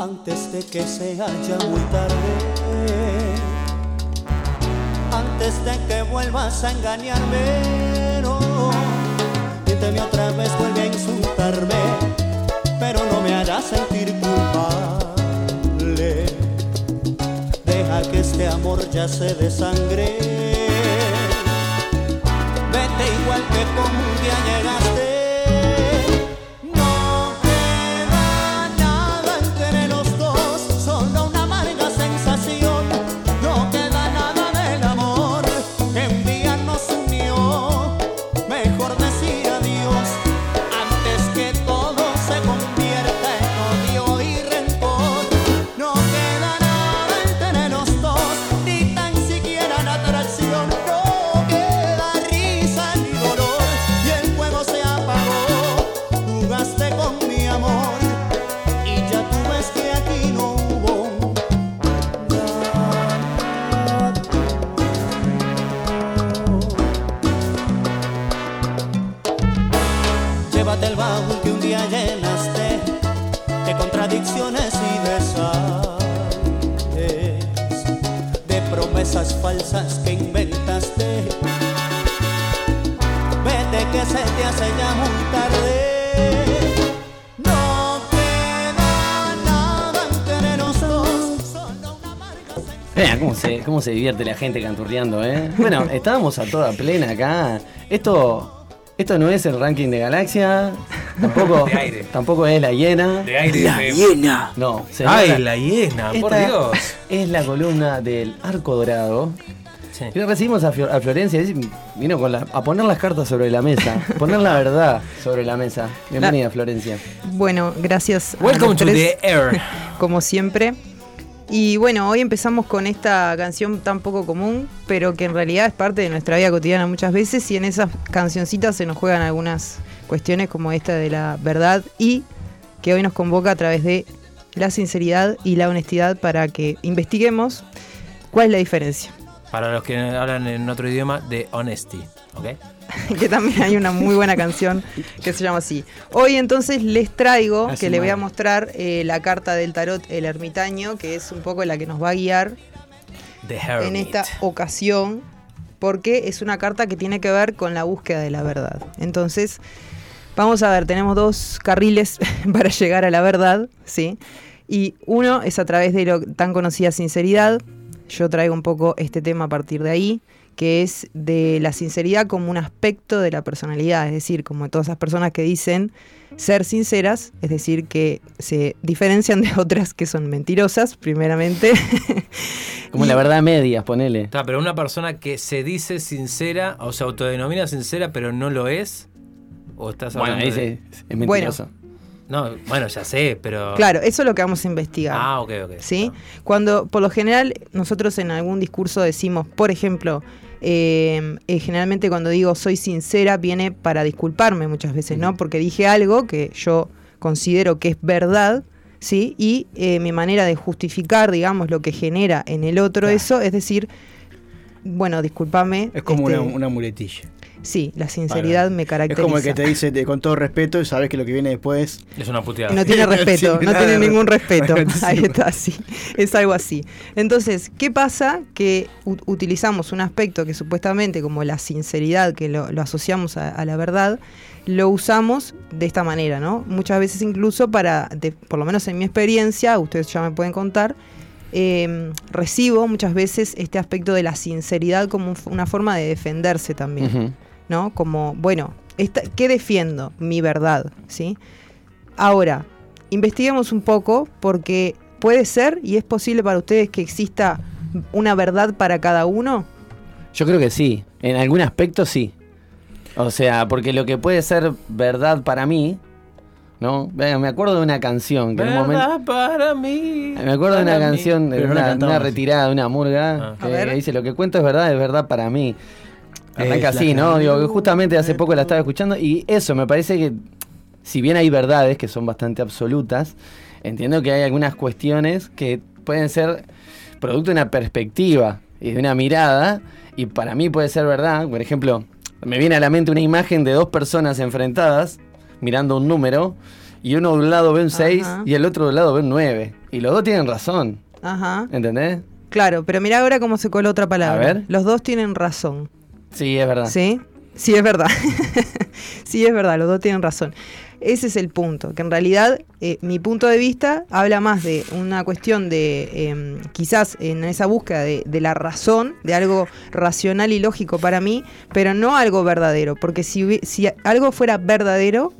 antes de que sea ya muy tarde. Antes de que vuelvas a engañarme, no. Díteme otra vez, vuelve a insultarme, pero no me harás sentir culpable. Deja que este amor ya se desangre. Vete igual que como un día llegaste. Cómo se divierte la gente canturreando, ¿eh? Bueno, estábamos a toda plena acá. Esto, esto no es el ranking de Galaxia. Tampoco, tampoco es la hiena. De aire. La hiena. No, Ay, la hiena, por Dios. Es la columna del Arco Dorado. Sí. Y recibimos a, Florencia, vino con la, a poner las cartas sobre la mesa, poner la verdad sobre la mesa. Bienvenida, Florencia. Bueno, gracias. Welcome to the air. Como siempre. Y bueno, hoy empezamos con esta canción tan poco común, pero que en realidad es parte de nuestra vida cotidiana muchas veces y en esas cancioncitas se nos juegan algunas cuestiones como esta de la verdad y que hoy nos convoca a través de la sinceridad y la honestidad para que investiguemos cuál es la diferencia. Para los que hablan en otro idioma, de honesty, ¿ok? que también hay una muy buena canción que se llama así. Hoy entonces les traigo, que le voy a mostrar eh, la carta del tarot El Ermitaño, que es un poco la que nos va a guiar en esta ocasión, porque es una carta que tiene que ver con la búsqueda de la verdad. Entonces, vamos a ver, tenemos dos carriles para llegar a la verdad, ¿sí? Y uno es a través de lo tan conocida sinceridad. Yo traigo un poco este tema a partir de ahí que es de la sinceridad como un aspecto de la personalidad, es decir, como todas esas personas que dicen ser sinceras, es decir, que se diferencian de otras que son mentirosas, primeramente. Como la verdad media, ponele. Está, pero una persona que se dice sincera o se autodenomina sincera pero no lo es, o estás hablando bueno, de... es mentiroso. No, bueno, ya sé, pero. Claro, eso es lo que vamos a investigar. Ah, ok, ok. ¿Sí? Cuando, por lo general, nosotros en algún discurso decimos, por ejemplo, eh, eh, generalmente cuando digo soy sincera viene para disculparme muchas veces, ¿no? Porque dije algo que yo considero que es verdad, ¿sí? Y eh, mi manera de justificar, digamos, lo que genera en el otro eso, es decir, bueno, discúlpame. Es como una, este, una muletilla. Sí, la sinceridad me caracteriza. Es como el que te dice con todo respeto y sabes que lo que viene después es una puteada. No tiene respeto, no tiene ningún respeto. Ahí está, sí. Es algo así. Entonces, ¿qué pasa? Que utilizamos un aspecto que supuestamente como la sinceridad, que lo, asociamos a, la verdad, lo usamos de esta manera, ¿no? Muchas veces incluso para, por lo menos en mi experiencia, ustedes ya me pueden contar, em, recibo muchas veces este aspecto de la sinceridad como una forma de defenderse también. ¿No? Como, bueno, ¿qué defiendo? Mi verdad, ¿sí? Ahora, investiguemos un poco porque puede ser y es posible para ustedes que exista una verdad para cada uno. Yo creo que sí, en algún aspecto sí. O sea, porque lo que puede ser verdad para mí ¿no? Me acuerdo de una canción que en un momento... Verdad para mí. Me acuerdo de una canción, de no una, retirada de una murga Ah. Que, que dice lo que cuento es verdad, es verdad para mí. Arranca así, que- ¿no? Digo, que justamente hace poco la estaba escuchando y eso me parece que, si bien hay verdades que son bastante absolutas, entiendo que hay algunas cuestiones que pueden ser producto de una perspectiva y de una mirada y para mí puede ser verdad. Por ejemplo, me viene a la mente una imagen de dos personas enfrentadas mirando un número y uno de un lado ve un 6 Ajá. y el otro del lado ve un 9 y los dos tienen razón, Ajá. ¿entendés? Claro, pero mira ahora cómo se coló otra palabra. A ver. Los dos tienen razón. Sí, es verdad. ¿Sí? Sí, es verdad. sí, es verdad, los dos tienen razón. Ese es el punto, que en realidad eh, mi punto de vista habla más de una cuestión de, em, quizás en esa búsqueda de, de la razón, de algo racional y lógico para mí, pero no algo verdadero, porque si, si algo fuera verdadero,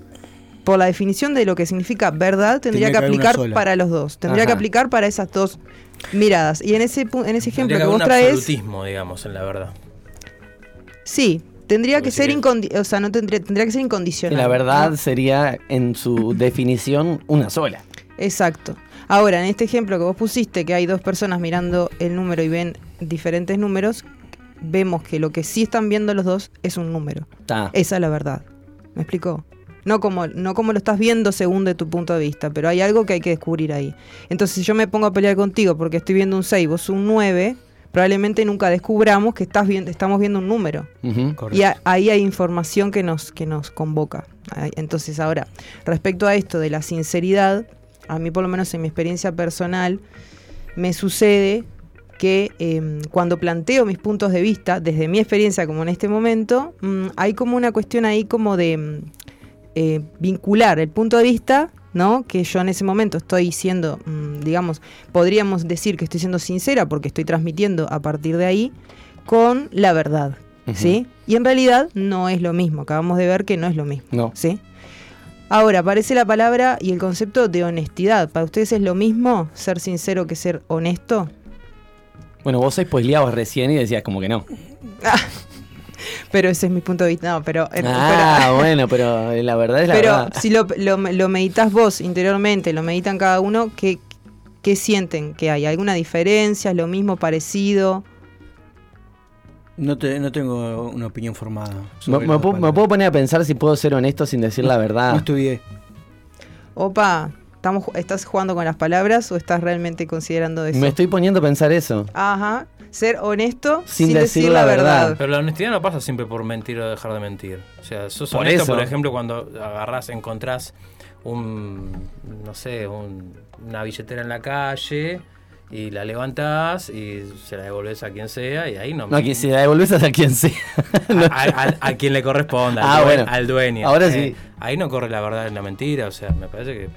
por la definición de lo que significa verdad, tendría Tendría que que aplicar para los dos, tendría que aplicar para esas dos miradas. Y en ese, en ese ejemplo Tendría que vos un traes... absolutismo, digamos, en la verdad. Sí, tendría que ser o sea, no tendría, tendría que ser incondicional. la verdad sería, en su definición, una sola. Exacto. Ahora, en este ejemplo que vos pusiste, que hay dos personas mirando el número y ven diferentes números, vemos que lo que sí están viendo los dos es un número. Está. Esa es la verdad. ¿Me explicó? No como, no como lo estás viendo según de tu punto de vista, pero hay algo que hay que descubrir ahí. Entonces, si yo me pongo a pelear contigo porque estoy viendo un 6, vos un 9, probablemente nunca descubramos que estás viendo, estamos viendo un número. Y a- ahí hay información que nos, que nos convoca. Entonces, ahora, respecto a esto de la sinceridad, a mí por lo menos en mi experiencia personal, me sucede que em, cuando planteo mis puntos de vista, desde mi experiencia como en este momento, mm, hay como una cuestión ahí como de mm, eh, vincular el punto de vista, ¿no? Que yo en ese momento estoy siendo, mm, digamos, podríamos decir que estoy siendo sincera porque estoy transmitiendo a partir de ahí, con la verdad, ¿sí? Y en realidad no es lo mismo, acabamos de ver que no es lo mismo, No. ¿sí? Ahora, aparece la palabra y el concepto de honestidad. ¿Para ustedes es lo mismo ser sincero que ser honesto? Bueno, vos spoileabas recién y decías como que no. Pero ese es mi punto de vista. No, pero... eh, Ah, pero- bueno, pero la verdad es la Pero verdad. si lo, lo, lo meditas vos interiormente, lo meditan cada uno, ¿qué, ¿qué sienten que hay? ¿Alguna diferencia? ¿Es lo mismo, parecido? No, te, no tengo una opinión formada. Me, puedo, me palabras. puedo poner a pensar si puedo ser honesto sin decir la No verdad. estudié. Opa, ¿estamos, ¿estás jugando con las palabras o estás realmente considerando eso? Me estoy poniendo a pensar eso. Ajá, ser honesto Sin sin, decir decir, la la verdad. verdad. Pero la honestidad no pasa siempre por mentir o dejar de mentir. O sea, sos Por honesto, eso. por ejemplo, cuando agarrás, encontrás un, no sé, un- una billetera en la calle y la levantás y se la devolvés a quien sea y ahí no... No, que si la devolvés a quien sea. a, a- a quien le corresponda, al, Ah, due- bueno. al dueño. Ahora Eh, sí. Ahí no corre la verdad en la mentira, o sea, me parece que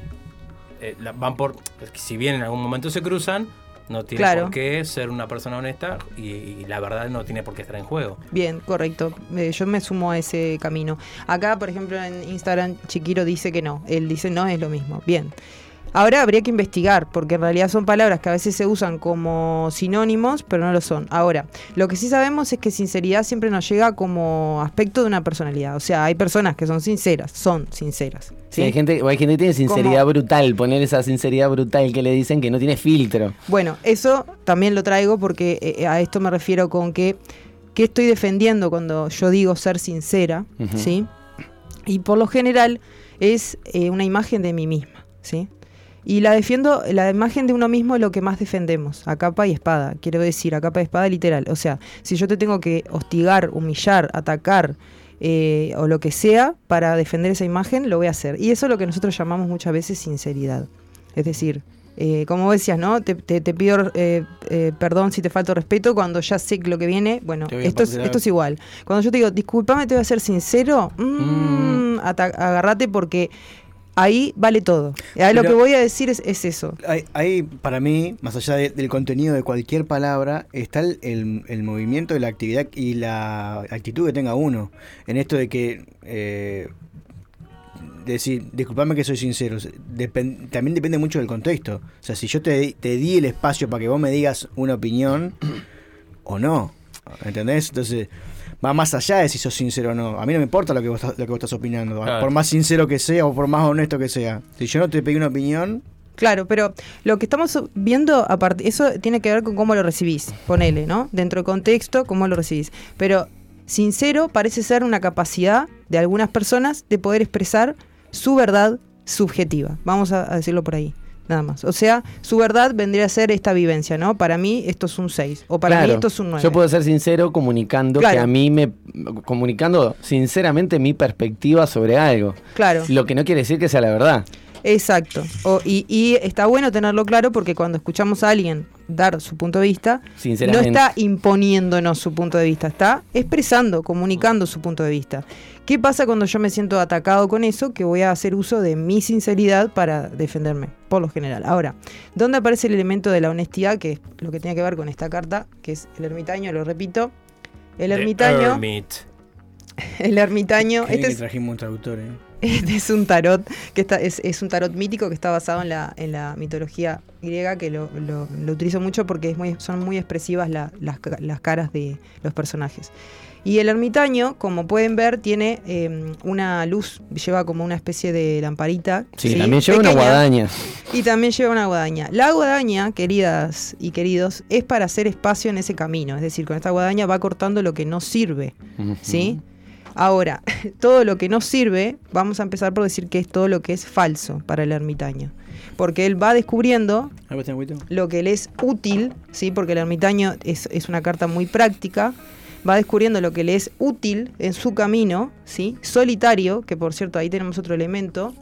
eh, la- van por... Si bien en algún momento se cruzan, no tiene Claro. por qué ser una persona honesta y, y la verdad no tiene por qué estar en juego. Bien, correcto. Eh, yo me sumo a ese camino. Acá, por ejemplo, en Instagram, Chiquiro dice que no. Él dice no es lo mismo. Bien. Ahora habría que investigar, porque en realidad son palabras que a veces se usan como sinónimos, pero no lo son. Ahora, lo que sí sabemos es que sinceridad siempre nos llega como aspecto de una personalidad. O sea, hay personas que son sinceras, son sinceras. Sí, hay gente, hay gente que tiene sinceridad brutal, poner esa sinceridad brutal que le dicen que no tiene filtro. Bueno, eso también lo traigo porque eh, a esto me refiero con que qué estoy defendiendo cuando yo digo ser sincera. ¿sí? Y por lo general es eh, una imagen de mí misma, ¿sí? Y la defiendo, la imagen de uno mismo es lo que más defendemos, a capa y espada, quiero decir, a capa y espada literal. O sea, si yo te tengo que hostigar, humillar, atacar eh, o lo que sea para defender esa imagen, lo voy a hacer. Y eso es lo que nosotros llamamos muchas veces sinceridad. Es decir, eh, como decías, ¿no? Te, te- te pido eh, eh, perdón si te falto respeto cuando ya sé lo que viene. Bueno, esto es, esto es igual. Cuando yo te digo, discúlpame, te voy a ser sincero, mm, agarrate porque ahí vale todo. Ahí lo que voy a decir es, es eso. Hay, para mí, más allá de- del contenido de cualquier palabra, está el, el- el movimiento la actividad y la actitud que tenga uno. En esto de que eh, decir, disculpame que soy sincero, también depende mucho del contexto. O sea, si yo te, te di el espacio para que vos me digas una opinión o no, ¿entendés? Entonces, va más allá de si sos sincero o no. A mí no me importa lo que vos, estás- lo que vos estás opinando, Claro. por más sincero que sea o por más honesto que sea. Si yo no te pedí una opinión, Claro, pero lo que estamos viendo, aparte, eso tiene que ver con cómo lo recibís, ponele, ¿no? Dentro del contexto, cómo lo recibís. Pero sincero parece ser una capacidad de algunas personas de poder expresar su verdad subjetiva. Vamos a, a decirlo por ahí, nada más. O sea, su verdad vendría a ser esta vivencia, ¿no? Para mí esto es un 6, o para mí Claro. esto es un 9. Yo puedo ser sincero comunicando Claro. que a mí me. comunicando sinceramente mi perspectiva sobre algo. Claro. Lo que no quiere decir que sea la verdad. Exacto. O- y, y está bueno tenerlo claro porque cuando escuchamos a alguien dar su punto de vista, no está imponiéndonos su punto de vista, está expresando, comunicando su punto de vista. ¿Qué pasa cuando yo me siento atacado con eso? Que voy a hacer uso de mi sinceridad para defenderme, por lo general. Ahora, ¿dónde aparece el elemento de la honestidad? Que es lo que tiene que ver con esta carta, que es el ermitaño, lo repito. El ermitaño, el ermitaño, este que trajimos un traductor, ¿eh? es un tarot que está, es, es un tarot mítico que está basado en la, en la mitología griega, que lo, lo- lo utilizo mucho porque es muy, son muy expresivas la- las, ca- las caras de los personajes. Y el ermitaño, como pueden ver, tiene eh, una luz, lleva como una especie de lamparita. Sí, también lleva una guadaña. Y también lleva una guadaña. La guadaña, queridas y queridos, es para hacer espacio en ese camino. Es decir, con esta guadaña va cortando lo que no sirve. ¿Sí? Ahora, todo lo que no sirve, vamos a empezar por decir que es todo lo que es falso para el ermitaño. Porque él va descubriendo lo que le es útil, ¿sí? Porque el ermitaño es, es una carta muy práctica. Va descubriendo lo que le es útil en su camino, ¿sí? Solitario, que por cierto ahí tenemos otro elemento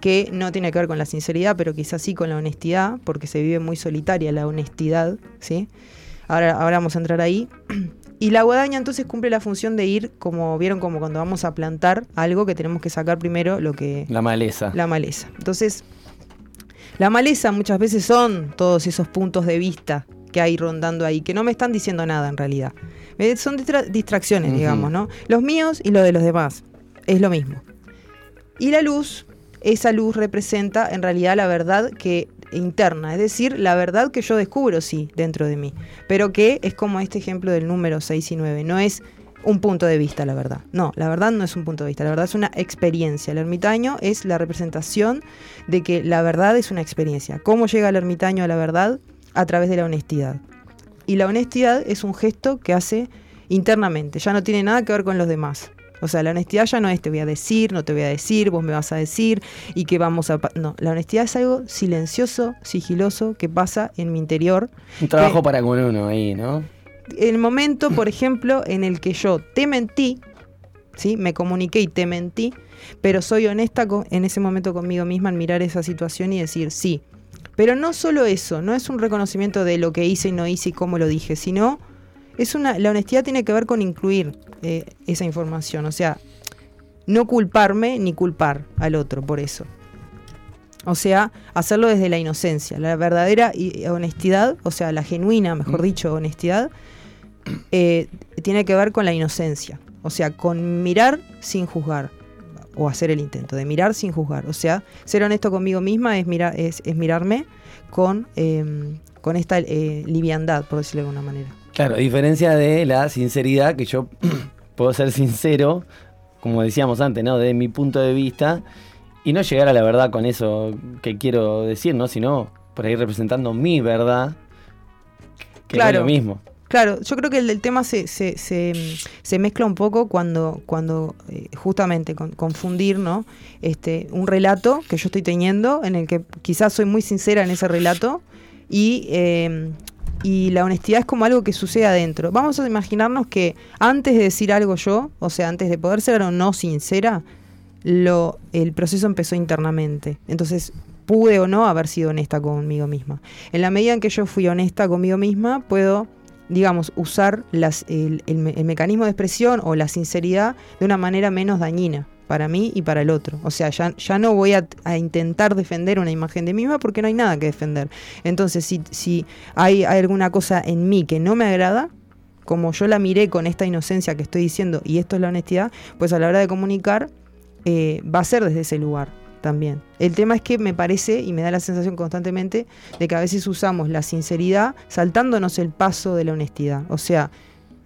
que no tiene que ver con la sinceridad, pero quizás sí con la honestidad, porque se vive muy solitaria la honestidad, ¿sí? Ahora, ahora vamos a entrar ahí. Y la guadaña entonces cumple la función de ir, como vieron, como cuando vamos a plantar algo que tenemos que sacar primero lo que, La maleza. la maleza. Entonces, la maleza muchas veces son todos esos puntos de vista que hay rondando ahí, que no me están diciendo nada en realidad. Eh, Son distra- distracciones, digamos, ¿no? Los míos y los de los demás. Es lo mismo. Y la luz, esa luz representa en realidad la verdad que interna, es decir, la verdad que yo descubro, sí, dentro de mí, pero que es como este ejemplo del número 6 y 9, no es un punto de vista, la verdad. No, la verdad no es un punto de vista, la verdad es una experiencia. El ermitaño es la representación de que la verdad es una experiencia. ¿Cómo llega el ermitaño a la verdad? A través de la honestidad. Y la honestidad es un gesto que hace internamente, ya no tiene nada que ver con los demás. O sea, la honestidad ya no es te voy a decir, no te voy a decir, vos me vas a decir y que vamos a... pa-". No, la honestidad es algo silencioso, sigiloso, que pasa en mi interior. Un trabajo que- para con uno ahí, ¿no? El momento, por ejemplo, en el que yo te mentí, ¿sí? Me comuniqué y te mentí, pero soy honesta con- en ese momento conmigo misma en mirar esa situación y decir sí. Pero no solo eso, no es un reconocimiento de lo que hice y no hice y cómo lo dije, sino es una, la honestidad tiene que ver con incluir eh, esa información, o sea, no culparme ni culpar al otro por eso. O sea, hacerlo desde la inocencia, la verdadera honestidad, o sea, la genuina, mejor dicho, honestidad, eh, tiene que ver con la inocencia, o sea, con mirar sin juzgar, o hacer el intento de mirar sin juzgar, o sea, ser honesto conmigo misma es, mirar, es, es mirarme con, eh, con esta eh, liviandad, por decirlo de alguna manera. Claro, a diferencia de la sinceridad, que yo puedo ser sincero, como decíamos antes, ¿no? De mi punto de vista, y no llegar a la verdad con eso que quiero decir, ¿no? Sino por ahí representando mi verdad, que no es Claro. lo mismo. Claro, yo creo que el, el tema se, se, se, se mezcla un poco cuando, cuando eh, justamente con- confundir ¿no? este, un relato que yo estoy teniendo, en el que quizás soy muy sincera en ese relato, y, eh, y la honestidad es como algo que sucede adentro. Vamos a imaginarnos que antes de decir algo yo, o sea, antes de poder ser o no sincera, lo, el proceso empezó internamente. Entonces, pude o no haber sido honesta conmigo misma. En la medida en que yo fui honesta conmigo misma, puedo, digamos, usar el mecanismo de expresión o la sinceridad de una manera menos dañina para mí y para el otro. O sea, ya, ya no voy a, intentar defender una imagen de mí misma porque no hay nada que defender. Entonces, si, si hay, hay alguna cosa en mí que no me agrada, como yo la miré con esta inocencia que estoy diciendo, y esto es la honestidad, pues a la hora de comunicar, eh, va a ser desde ese lugar también. El tema es que me parece y me da la sensación constantemente de que a veces usamos la sinceridad saltándonos el paso de la honestidad. O sea,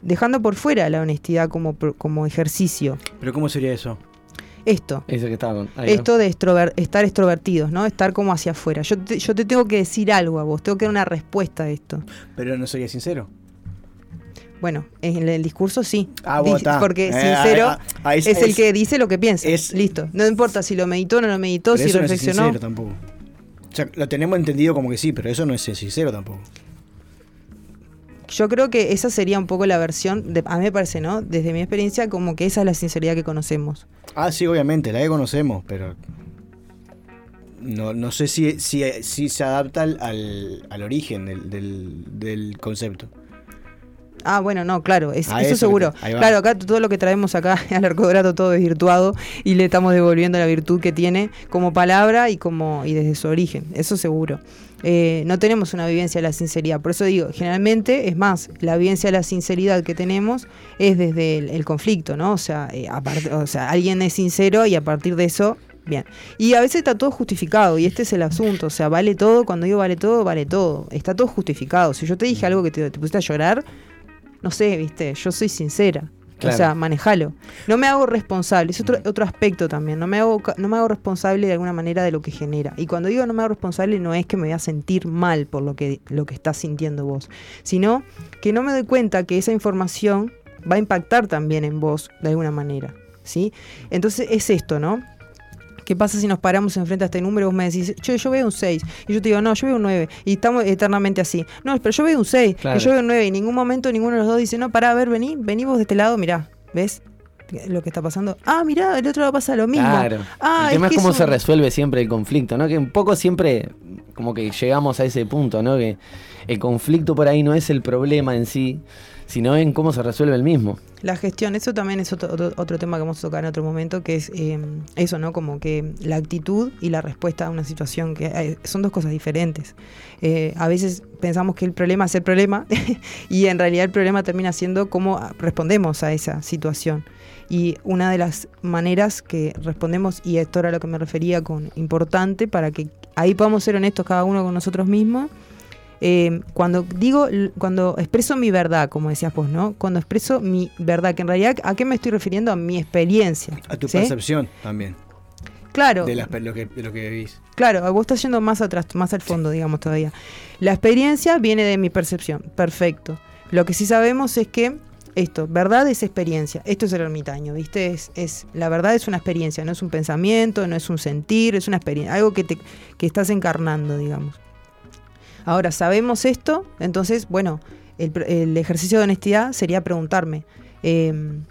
dejando por fuera la honestidad como, como ejercicio. ¿Pero cómo sería eso? Esto. Eso que estaba Esto de estar extrovertidos, ¿no? Estar como hacia afuera. Yo te, yo te tengo que decir algo a vos, tengo que dar una respuesta a esto. Pero no sería sincero. Bueno, en el discurso sí. Ah, porque eh, sincero es, el que dice lo que piensa. Listo. No importa si lo meditó o no lo meditó, si reflexionó. No es sincero tampoco. O sea, lo tenemos entendido como que sí, pero eso no es sincero tampoco. Yo creo que esa sería un poco la versión, de, a mí me parece, ¿no? Desde mi experiencia, como que esa es la sinceridad que conocemos. Ah, sí, obviamente, la que conocemos, pero no, no sé si, si, si se adapta al, al, origen del, del, del concepto. Ah, bueno, no, claro, eso, seguro. Claro, acá todo lo que traemos acá al arcodorato todo es virtuado y le estamos devolviendo la virtud que tiene como palabra y como y desde su origen, eso seguro. Eh, no tenemos una vivencia de la sinceridad, por eso digo, generalmente, es más, la vivencia de la sinceridad que tenemos es desde el, conflicto, ¿no? O sea, eh, o sea, alguien es sincero y a partir de eso Bien. Y a veces está todo justificado, y este es el asunto. O sea, vale todo, cuando digo vale todo, vale todo. Está todo justificado. Si yo te dije algo que te pusiste a llorar, no sé, viste, yo soy sincera. O sea, manejalo. No me hago responsable, es otro, otro aspecto también. No me, hago, no me hago responsable de alguna manera de lo que genera. Y cuando digo no me hago responsable, no es que me voy a sentir mal por lo que, lo que estás sintiendo vos, sino que no me doy cuenta que esa información va a impactar también en vos de alguna manera. ¿sí? Entonces es esto, ¿no? ¿Qué pasa si nos paramos enfrente a este número vos me decís, yo, yo veo un 6? Y yo te digo, no, yo veo un 9. Y estamos eternamente así. No, pero yo veo un 6, y yo veo un 9. Y en ningún momento ninguno de los dos dice, no, pará, a ver, vení, vení vos de este lado, mirá, ¿ves? lo que está pasando. Ah, mirá, el otro va a pasar lo mismo. Claro. Ah, el tema es, cómo se resuelve siempre el conflicto, ¿no? Que un poco siempre como que llegamos a ese punto, ¿no? Que el conflicto por ahí no es el problema en sí, sino en cómo se resuelve el mismo. La gestión, eso también es otro, otro, tema que vamos a tocar en otro momento, que es eh, eso, ¿no? Como que la actitud y la respuesta a una situación, que eh, son dos cosas diferentes. Eh, a veces pensamos que el problema es el problema y en realidad el problema termina siendo cómo respondemos a esa situación. Y una de las maneras que respondemos, y esto era lo que me refería con importante, para que ahí podamos ser honestos cada uno con nosotros mismos, eh, cuando digo, cuando expreso mi verdad, como decías vos, ¿no? Cuando expreso mi verdad, que en realidad, ¿a qué me estoy refiriendo? A mi experiencia. A tu percepción también. Claro. De, lo que, de, lo que, vivís. Claro, vos estás yendo más atrás, más al fondo, digamos, todavía. La experiencia viene de mi percepción. Perfecto. Lo que sí sabemos es que esto, verdad es experiencia. Esto es el ermitaño, ¿viste? Es, es, la verdad es una experiencia, no es un pensamiento, no es un sentir, es una experiencia, algo que, te, que estás encarnando, digamos. Ahora, sabemos esto, entonces, bueno, el, ejercicio de honestidad sería preguntarme, em,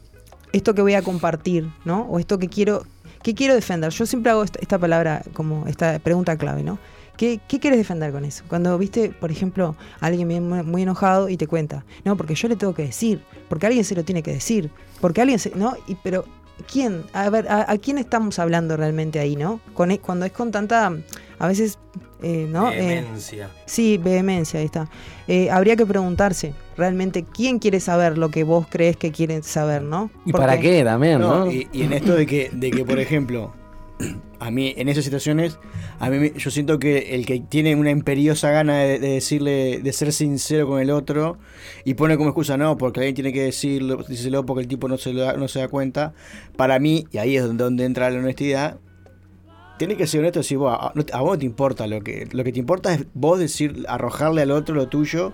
esto que voy a compartir, ¿no? O esto que quiero, ¿qué quiero defender? Yo siempre hago esta, palabra como esta pregunta clave, ¿no? ¿Qué, quieres defender con eso? Cuando viste, por ejemplo, a alguien muy, muy, enojado y te cuenta, no, porque yo le tengo que decir, porque alguien se lo tiene que decir, porque alguien se, ¿no? Y, pero, ¿quién? A ver, ¿a, quién estamos hablando realmente ahí, no? Con, e, cuando es con tanta, a veces eh, ¿no? Eh, vehemencia. sí, vehemencia, ahí está. Eh, habría que preguntarse realmente quién quiere saber lo que vos crees que quieren saber, ¿no? ¿Y para qué también, no? Y, en esto de que, de que, por ejemplo, a mí en esas situaciones, a mí yo siento que el que tiene una imperiosa gana de, decirle, de ser sincero con el otro y pone como excusa, no, porque alguien tiene que decirlo, díselo porque el tipo no se, no se da cuenta, para mí, y ahí es donde entra la honestidad, tiene que ser honesto si vos, a, vos no te importa lo que lo que te importa es vos decir arrojarle al otro lo tuyo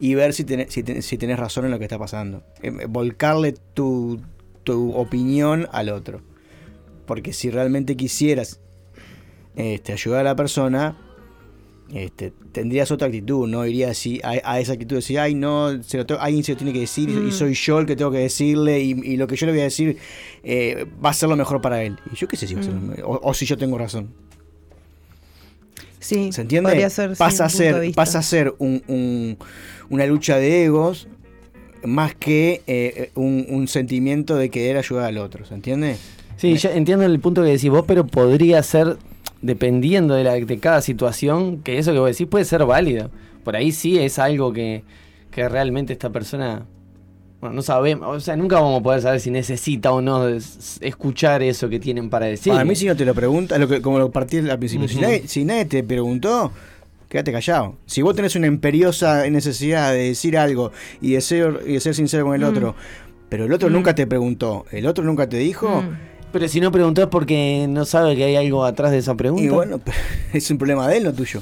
y ver si tenés, si, si tenés razón en lo que está pasando em, volcarle tu, tu opinión al otro porque si realmente quisieras este, ayudar a la persona este, tendrías otra actitud, no iría así a, esa actitud de decir, ay, no, se lo alguien se lo tiene que decir y mm. soy yo el que tengo que decirle y, lo que yo le voy a decir eh, va a ser lo mejor para él. Y yo qué sé si va a ser, mm. o, si yo tengo razón. Sí, ¿se entiende? pasa, a ser, pasa a ser un, una lucha de egos más que eh, un, un, sentimiento de querer ayudar al otro, ¿se entiende? Sí, ya entiendo el punto que decís vos, pero podría ser dependiendo de, la, de cada situación, que eso que vos decís puede ser válido. Por ahí sí es algo que, que realmente esta persona bueno, no sabemos, o sea, nunca vamos a poder saber si necesita o no escuchar eso que tienen para decir. A mí si no te lo pregunta, lo que, como lo partí al principio, si, nadie, si, nadie, te preguntó, quédate callado. Si vos tenés una imperiosa necesidad de decir algo y de ser, y de ser sincero con el Mm. otro, pero el otro Mm. nunca te preguntó, el otro nunca te dijo, Mm. Pero si no preguntás porque no sabe que hay algo atrás de esa pregunta. y bueno, es un problema de él, no tuyo.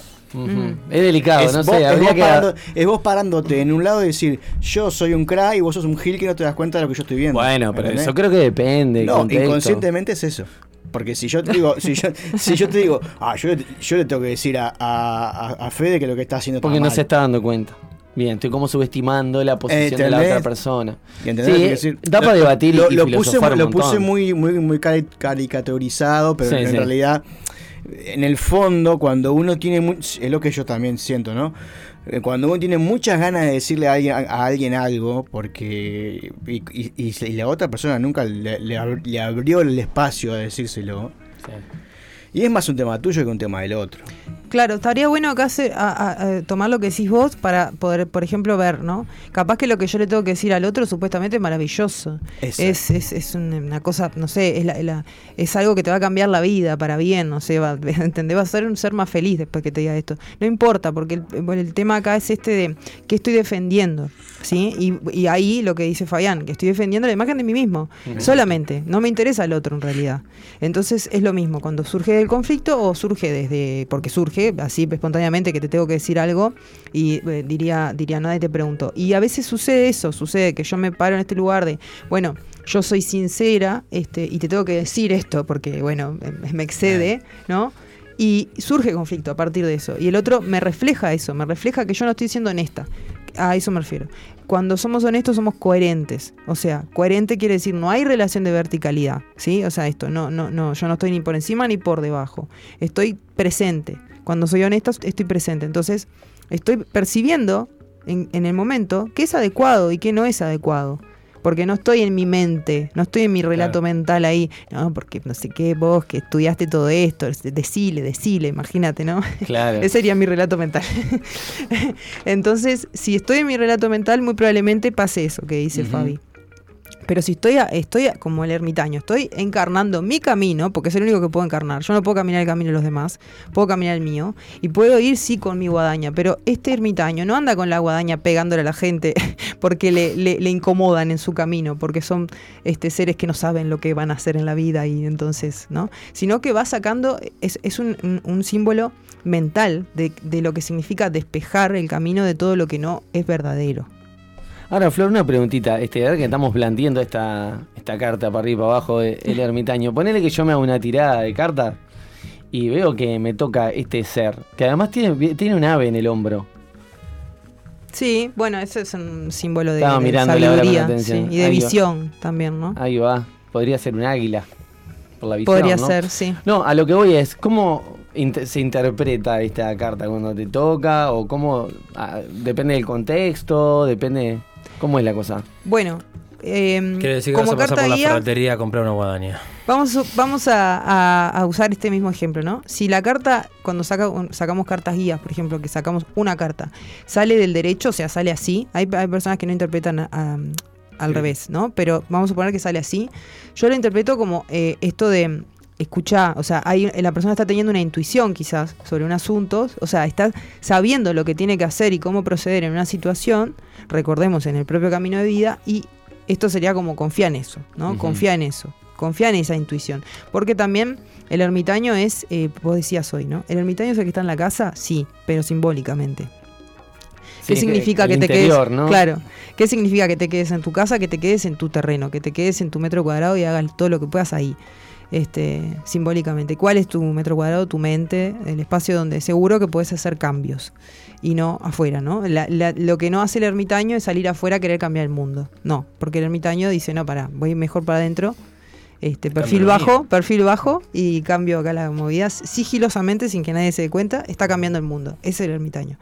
Es delicado, es, no vos, sé. es vos que- parando- es vos parándote en un lado y decir, yo soy un crack y vos sos un gil que no te das cuenta de lo que yo estoy viendo. Bueno, pero ¿Entendés? eso creo que depende. No, contexto. inconscientemente es eso. Porque si yo te digo, si yo, si yo te digo, ah, yo, le- yo le tengo que decir a, a, a- Fede que lo que está haciendo está Porque no mal. se está dando cuenta. Bien, estoy como subestimando la posición de la otra persona. Sí, decir, da para debatir lo, y lo puse, lo puse muy, muy, muy cari- caricaturizado, pero Sí, en sí. realidad, en el fondo, cuando uno tiene, es lo que yo también siento, ¿no? Eh, Cuando uno tiene muchas ganas de decirle a alguien, a alguien algo, porque. Y, la otra persona nunca le, le abrió el espacio a decírselo. Sí. Y es más un tema tuyo que un tema del otro. Claro, estaría bueno acá hacer- a- a- a tomar lo que decís vos para poder, por ejemplo, ver, ¿no? Capaz que lo que yo le tengo que decir al otro supuestamente es maravilloso. Es, es, es un- una cosa, no sé, es, la- la- es algo que te va a cambiar la vida para bien, no sé, va, ¿entendés? Vas a ser un ser más feliz después que te diga esto. No importa, porque el, tema acá es este de qué estoy defendiendo, ¿sí? Y, y ahí lo que dice Fabián, que estoy defendiendo la imagen de mí mismo, solamente, no me interesa el otro en realidad. Entonces es lo mismo, cuando surge el conflicto o surge desde, porque surge así espontáneamente que te tengo que decir algo y eh, diría, diría, nadie te preguntó. Y a veces sucede eso, sucede que yo me paro en este lugar de, bueno, yo soy sincera este, y te tengo que decir esto porque, bueno, me, me excede, ¿no? Y surge conflicto a partir de eso. Y el otro me refleja eso, me refleja que yo no estoy siendo honesta. A eso me refiero. Cuando somos honestos somos coherentes. O sea, coherente quiere decir no hay relación de verticalidad. ¿Sí? O sea, esto, no, no, no, yo no estoy ni por encima ni por debajo. Estoy presente. Cuando soy honesta estoy presente. Entonces, estoy percibiendo en, en el momento qué es adecuado y qué no es adecuado. Porque no estoy en mi mente, no estoy en mi relato Claro. mental ahí. No, porque no sé qué, vos que estudiaste todo esto, decile, decile, imagínate, ¿no? Claro. Ese sería mi relato mental. Entonces, si estoy en mi relato mental, muy probablemente pase eso que dice. Fabi. Pero si estoy, a- estoy a- como el ermitaño, estoy encarnando mi camino, porque es el único que puedo encarnar. Yo no puedo caminar el camino de los demás, puedo caminar el mío. Y puedo ir sí con mi guadaña, pero este ermitaño no anda con la guadaña pegándole a la gente porque le, incomodan en su camino, porque son este, seres que no saben lo que van a hacer en la vida y entonces, ¿no? Sino que va sacando, es, es un, un- un símbolo mental de, de lo que significa despejar el camino de todo lo que no es verdadero. Ahora, Flor, una preguntita. Este, ahora que estamos planteando esta, esta carta para arriba y para abajo del ermitaño, ponele que yo me hago una tirada de cartas y veo que me toca este ser, que además tiene, tiene un ave en el hombro. Sí, bueno, ese es un símbolo de, Estaba de sabiduría sí, y de Ahí va. visión también, ¿no? Ahí va. Podría ser un águila. Por la visión, Podría ¿no? ser, sí. No, a lo que voy es, ¿cómo inter- se interpreta esta carta cuando te toca? ¿O cómo? ah, depende del contexto, depende... ¿Cómo es la cosa? Bueno, em, Quiere decir que vas como a pasar carta por la guía, ferretería a comprar una guadaña. vamos, vamos a, a- a usar este mismo ejemplo, ¿no? Si la carta, cuando saca- sacamos cartas guías, por ejemplo, que sacamos una carta, sale del derecho, o sea, sale así, hay, hay personas que no interpretan a- a- al Sí. revés, ¿no? Pero vamos a suponer que sale así. Yo lo interpreto como eh, esto de escuchar, o sea, hay, la persona está teniendo una intuición quizás sobre un asunto, o sea, está sabiendo lo que tiene que hacer y cómo proceder en una situación, recordemos en el propio camino de vida, y esto sería como confía en eso, ¿no? Confía en eso, confía en esa intuición. Porque también el ermitaño es, eh, vos decías hoy, ¿no? El ermitaño es el que está en la casa, sí, pero simbólicamente. ¿Qué Sí, significa que te interior, quedes? ¿no? Claro. ¿Qué significa que te quedes en tu casa, que te quedes en tu terreno, que te quedes en tu metro cuadrado y hagas todo lo que puedas ahí? Este, simbólicamente. ¿Cuál es tu metro cuadrado, tu mente, el espacio donde seguro que puedes hacer cambios y no afuera, ¿no? La- la- lo que no hace el ermitaño es salir afuera a querer cambiar el mundo. No, porque el ermitaño dice, no, para, voy mejor para adentro. Este, perfil bajo, perfil bajo y cambio acá las movidas sigilosamente sin que nadie se dé cuenta, está cambiando el mundo. Ese es el ermitaño.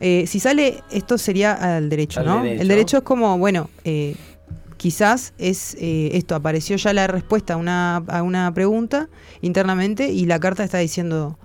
Eh, si sale, esto sería al derecho, Al ¿no? derecho. El derecho es como, bueno, eh, quizás es eh, esto, apareció ya la respuesta a una, a una pregunta internamente y la carta está diciendo,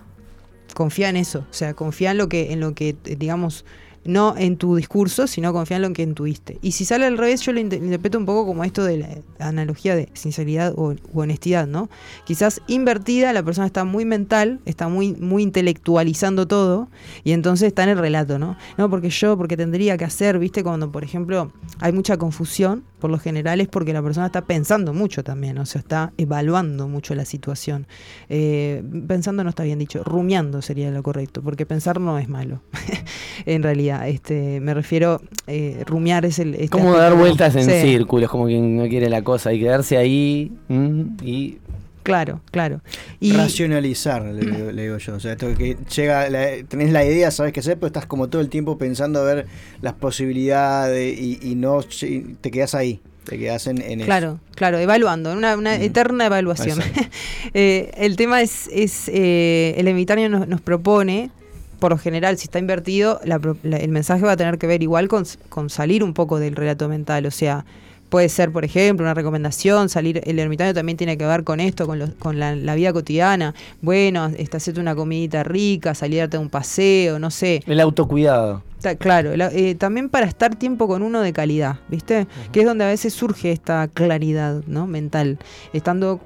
confía en eso, o sea, confía en lo que, en lo que eh, digamos, no en tu discurso, sino confía en lo que intuiste. Y si sale al revés, yo lo interpreto un poco como esto de la analogía de sinceridad o, honestidad, ¿no? Quizás invertida, la persona está muy mental, está muy, muy intelectualizando todo, y entonces está en el relato, ¿no? No, porque yo, porque tendría que hacer, ¿viste? Cuando, por ejemplo, hay mucha confusión, por lo general es porque la persona está pensando mucho también, o sea, está evaluando mucho la situación. Eh, pensando no está bien dicho, rumiando sería lo correcto, porque pensar no es malo, en realidad. Este, me refiero, eh, rumiar es el... Este como dar vueltas en círculos, como quien no quiere la cosa, y quedarse ahí y Claro, claro. Y Racionalizar, le, digo yo. O sea, esto que llega, tenés la idea, sabes qué hacer, pero estás como todo el tiempo pensando a ver las posibilidades y, no te quedas ahí. Te quedas en, en Claro, claro, evaluando, una, una eterna evaluación. eh, el tema es, es eh, el ermitaño nos, nos, propone, por lo general, si está invertido, el mensaje va a tener que ver igual con, con salir un poco del relato mental, o sea, Puede ser, por ejemplo, una recomendación, salir, el ermitaño también tiene que ver con esto, con, con la, vida cotidiana. Bueno, este, hacerte una comidita rica, salir a un paseo, no sé. El autocuidado. Claro, eh, también para estar tiempo con uno de calidad, ¿viste? Que es donde a veces surge esta claridad ¿no? mental. Estando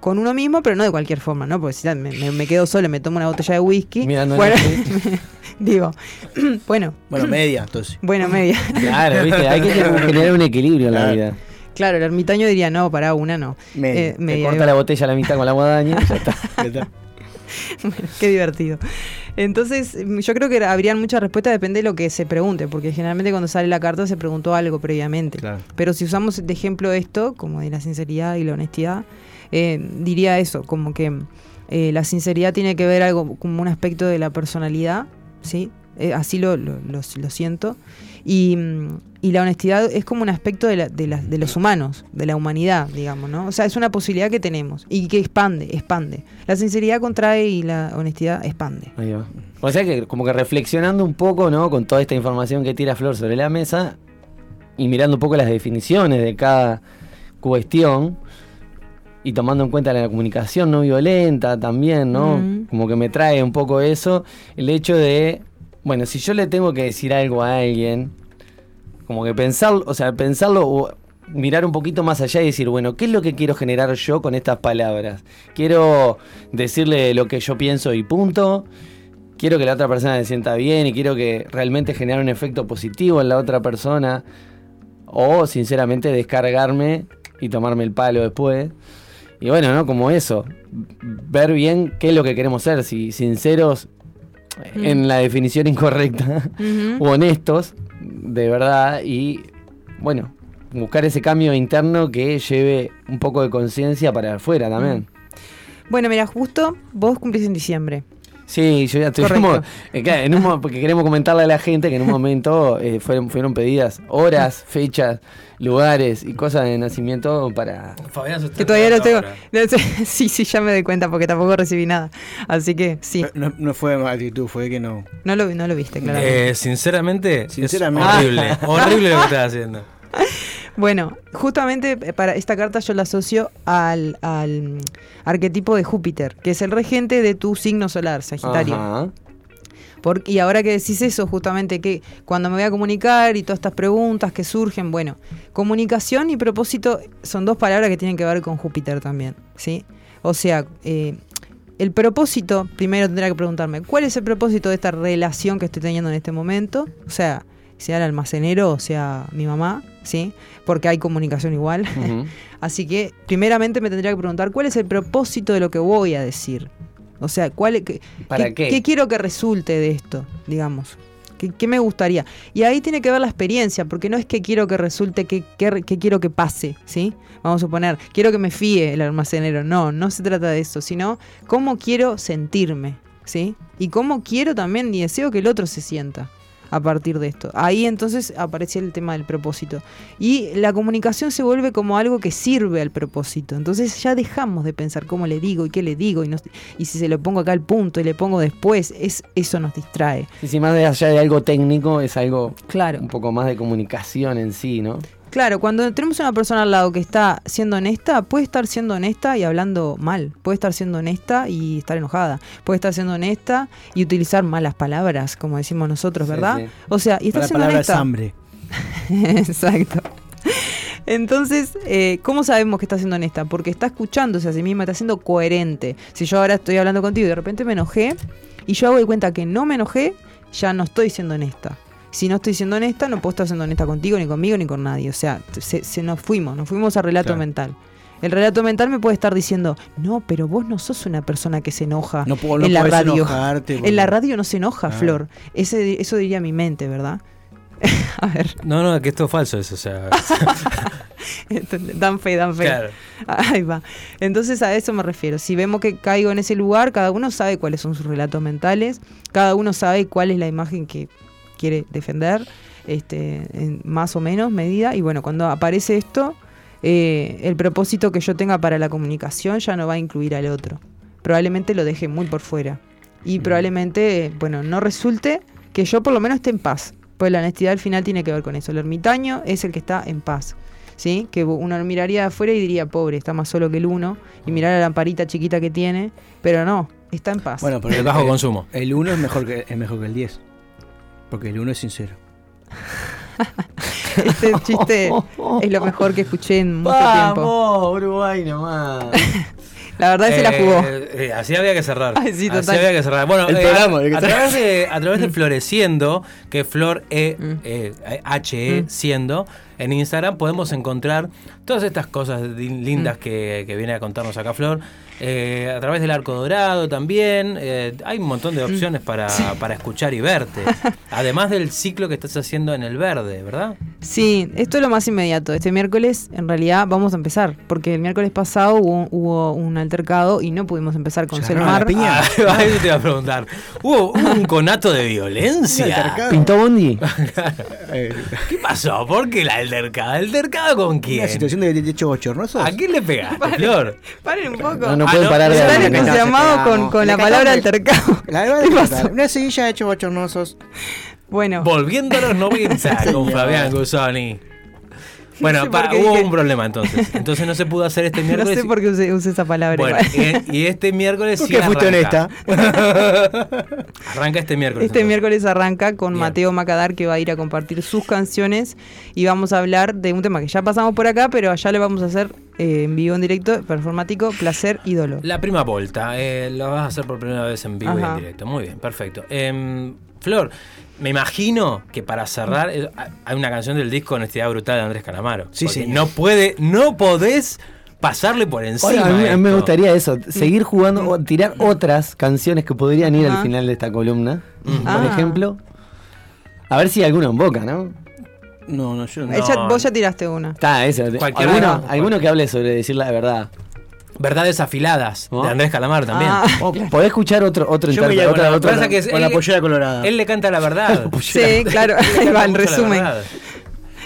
con uno mismo, pero no de cualquier forma, ¿no? Porque si me, quedo solo, me tomo una botella de whisky. bueno, digo, bueno. Bueno, media, entonces. Bueno, media. Claro, ¿viste? Hay que generar un equilibrio en la vida. Claro, el ermitaño diría, no, para una no. Media. Eh, corta la botella a la mitad con la guadaña ya está. qué divertido. Entonces, yo creo que habrían muchas respuestas, depende de lo que se pregunte, porque generalmente cuando sale la carta se preguntó algo previamente. Pero si usamos de ejemplo esto, como de la sinceridad y la honestidad, eh, diría eso, como que eh, la sinceridad tiene que ver algo como un aspecto de la personalidad, ¿sí? Eh, así lo, lo, siento. Y, y, la honestidad es como un aspecto de, la, de, la, de, los humanos, de la humanidad, digamos, ¿no? O sea, es una posibilidad que tenemos y que expande, expande. La sinceridad contrae y la honestidad expande. O sea que como que reflexionando un poco, ¿no? Con toda esta información que tira Flor sobre la mesa y mirando un poco las definiciones de cada cuestión, y tomando en cuenta la comunicación no violenta también, ¿no? Como que me trae un poco eso, el hecho de, bueno, si yo le tengo que decir algo a alguien, como que pensarlo, o sea, pensarlo o mirar un poquito más allá y decir, bueno, ¿qué es lo que quiero generar yo con estas palabras? Quiero decirle lo que yo pienso y punto. Quiero que la otra persona se sienta bien y quiero que realmente genere un efecto positivo en la otra persona. O sinceramente descargarme y tomarme el palo después. Y bueno, ¿no? Como eso, ver bien qué es lo que queremos ser, si sinceros mm. en la definición incorrecta o honestos, de verdad, y bueno, buscar ese cambio interno que lleve un poco de conciencia para afuera también. Bueno, mira, justo vos cumplís en diciembre. Sí, yo ya estoy eh, en un, porque queremos comentarle a la gente que en un momento eh, fueron, fueron pedidas horas, fechas, lugares y cosas de nacimiento para. Fabián que todavía no tengo. sí, sí, ya me doy cuenta porque tampoco recibí nada. Así que sí. No, no fue actitud, fue que no. No lo, no lo viste, claro. Eh, sinceramente, sinceramente, horrible. horrible lo que estás haciendo. Bueno, justamente eh, para esta carta yo la asocio al, arquetipo de Júpiter, que es el regente de tu signo solar, Sagitario. y ahora que decís eso, justamente que cuando me voy a comunicar y todas estas preguntas que surgen, bueno, comunicación y propósito son dos palabras que tienen que ver con Júpiter también, ¿sí? O sea, eh, el propósito, primero tendrá que preguntarme, ¿cuál es el propósito de esta relación que estoy teniendo en este momento? O sea, sea el almacenero o sea mi mamá, ¿sí? Porque hay comunicación igual. Así que, primeramente me tendría que preguntar cuál es el propósito de lo que voy a decir. O sea, ¿cuál, qué, ¿Para qué, qué? quiero que resulte de esto, digamos? ¿Qué, me gustaría? Y ahí tiene que ver la experiencia, porque no es que quiero que resulte, que, que, quiero que pase, ¿sí? Vamos a suponer, quiero que me fíe el almacenero. No, no se trata de eso, sino cómo quiero sentirme, ¿sí? Y cómo quiero también y deseo que el otro se sienta a partir de esto. Ahí entonces aparece el tema del propósito. Y la comunicación se vuelve como algo que sirve al propósito. Entonces ya dejamos de pensar cómo le digo y qué le digo y, y si se lo pongo acá al punto y le pongo después, es, eso nos distrae. Y si más allá de algo técnico es algo claro. un poco más de comunicación en sí, ¿no? Claro, cuando tenemos una persona al lado que está siendo honesta, puede estar siendo honesta y hablando mal. Puede estar siendo honesta y estar enojada. Puede estar siendo honesta y utilizar malas palabras, como decimos nosotros, ¿verdad? sí. O sea, y está La siendo palabra es hambre. Exacto. Entonces, eh, ¿cómo sabemos que está siendo honesta? Porque está escuchándose a sí misma, está siendo coherente. Si yo ahora estoy hablando contigo y de repente me enojé, y yo hago de cuenta que no me enojé, ya no estoy siendo honesta. Si no estoy siendo honesta, no puedo estar siendo honesta contigo, ni conmigo, ni con nadie. O sea, se, se nos fuimos, nos fuimos al relato Claro. mental. El relato mental me puede estar diciendo, no, pero vos no sos una persona que se enoja No, puedo, no en la radio. enojarte. En la radio no se enoja, Ah. Flor. Ese, eso diría mi mente, ¿verdad? a ver, No, no, que esto es falso eso, o sea. dan fe, dan fe. claro. Ahí va. Entonces a eso me refiero. Si vemos que caigo en ese lugar, cada uno sabe cuáles son sus relatos mentales, cada uno sabe cuál es la imagen que quiere defender, este, en más o menos medida. Y bueno, cuando aparece esto, eh, el propósito que yo tenga para la comunicación ya no va a incluir al otro. Probablemente lo deje muy por fuera. Y probablemente, eh, bueno, no resulte que yo por lo menos esté en paz. Pues la honestidad al final tiene que ver con eso. El ermitaño es el que está en paz. ¿sí? Que uno miraría de afuera y diría, pobre, está más solo que el uno, y mirar la lamparita chiquita que tiene, pero no, está en paz. Bueno, pero El bajo consumo. El 1 es mejor que es mejor que el 10. Porque el 1 es sincero. este chiste es lo mejor que escuché en mucho tiempo. Vamos, Uruguay nomás. La verdad se la Eh, jugó. eh, así había que cerrar. Ay, sí, así había que cerrar. Bueno, El eh, programa, a, que través de, a través de Floreciendo, que es Flor E, Mm. eh, H, E, Mm. siendo, en Instagram podemos encontrar todas estas cosas lindas Mm. que, que viene a contarnos acá Flor. Eh, a través del Arco Dorado también. eh, hay un montón Mm. de opciones para, para escuchar y verte. Además del ciclo que estás haciendo en el verde, ¿verdad? Sí, esto es lo más inmediato. Este miércoles, en realidad, vamos a empezar. Porque el miércoles pasado hubo, hubo un altercado y no pudimos empezar con Selmar. Ah, ahí te iba a preguntar. ¿Hubo, un conato de violencia? ¿Pintó Bondi? Eh, ¿Qué pasó? ¿Por qué la altercada? ¿Altercada con quién? Una situación de, de hecho bochornoso. ¿A quién le pegaste, Flor? Paren un poco. No, no Ah, pueden no, parar de hablar. no, entusiasmados con, con la palabra altercado. La verdad una silla de hecho bochornosos. Bueno, Volviendo a los 90 con. Fabián Gusoni. Bueno, sé pa- hubo dije- un problema entonces. Entonces no se pudo hacer este no miércoles. sé por qué usé, usé esa palabra. Bueno, y, y este miércoles ¿Por sí qué fuiste arranca. honesta? Arranca este miércoles. Este entonces. miércoles arranca con Bien. Mateo Macadar que va a ir a compartir sus canciones y vamos a hablar de un tema que ya pasamos por acá, pero allá le vamos a hacer eh, en vivo, en directo, performático, placer y dolor. La prima vuelta, eh, lo vas a hacer por primera vez en vivo y en directo. Muy bien, perfecto. Em, Flor, me imagino que para cerrar eh, hay una canción del disco Honestidad Brutal de Andrés Calamaro. Sí, señor. No puede, no podés pasarle por encima. Oye, a, mí, a mí me gustaría eso, seguir jugando o tirar otras canciones que podrían ir al final de esta columna. Por Ah. ejemplo. A ver si alguno en boca, ¿no? No, no, yo no. Ya- vos ya tiraste una. Está, eso. Cualquiera. ¿Alguno, alguno que hable sobre decir la verdad. Verdades afiladas ¿No? de Andrés Calamaro también. Ah, O podés escuchar otro, otro Yo intérprete, otra- la, otra- pasa que es- con la él- pollera colorada. Él le canta la verdad. sí, claro, ahí va, en la resumen.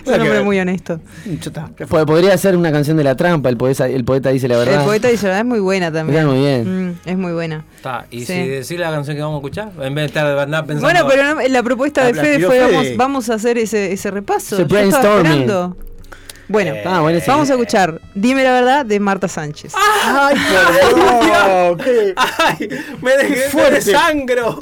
Es un hombre muy honesto. Podría ser una canción de la trampa, el poeta, el poeta dice la verdad. El poeta dice la verdad es muy buena también. Está muy bien. Mm, es muy buena. Está, y Sí. si decís la canción que vamos a escuchar, en vez de estar andar pensando. Bueno, pero no- la propuesta de La Fede fue Fede. vamos, vamos a hacer ese, ese repaso. Ese Yo estaba brainstorming. esperando. Bueno, Eh, Ah, bueno, sí. vamos a escuchar Dime la verdad de Marta Sánchez. Ay, qué- ¡Ay! ¡Me dejé fuerte. de sangro!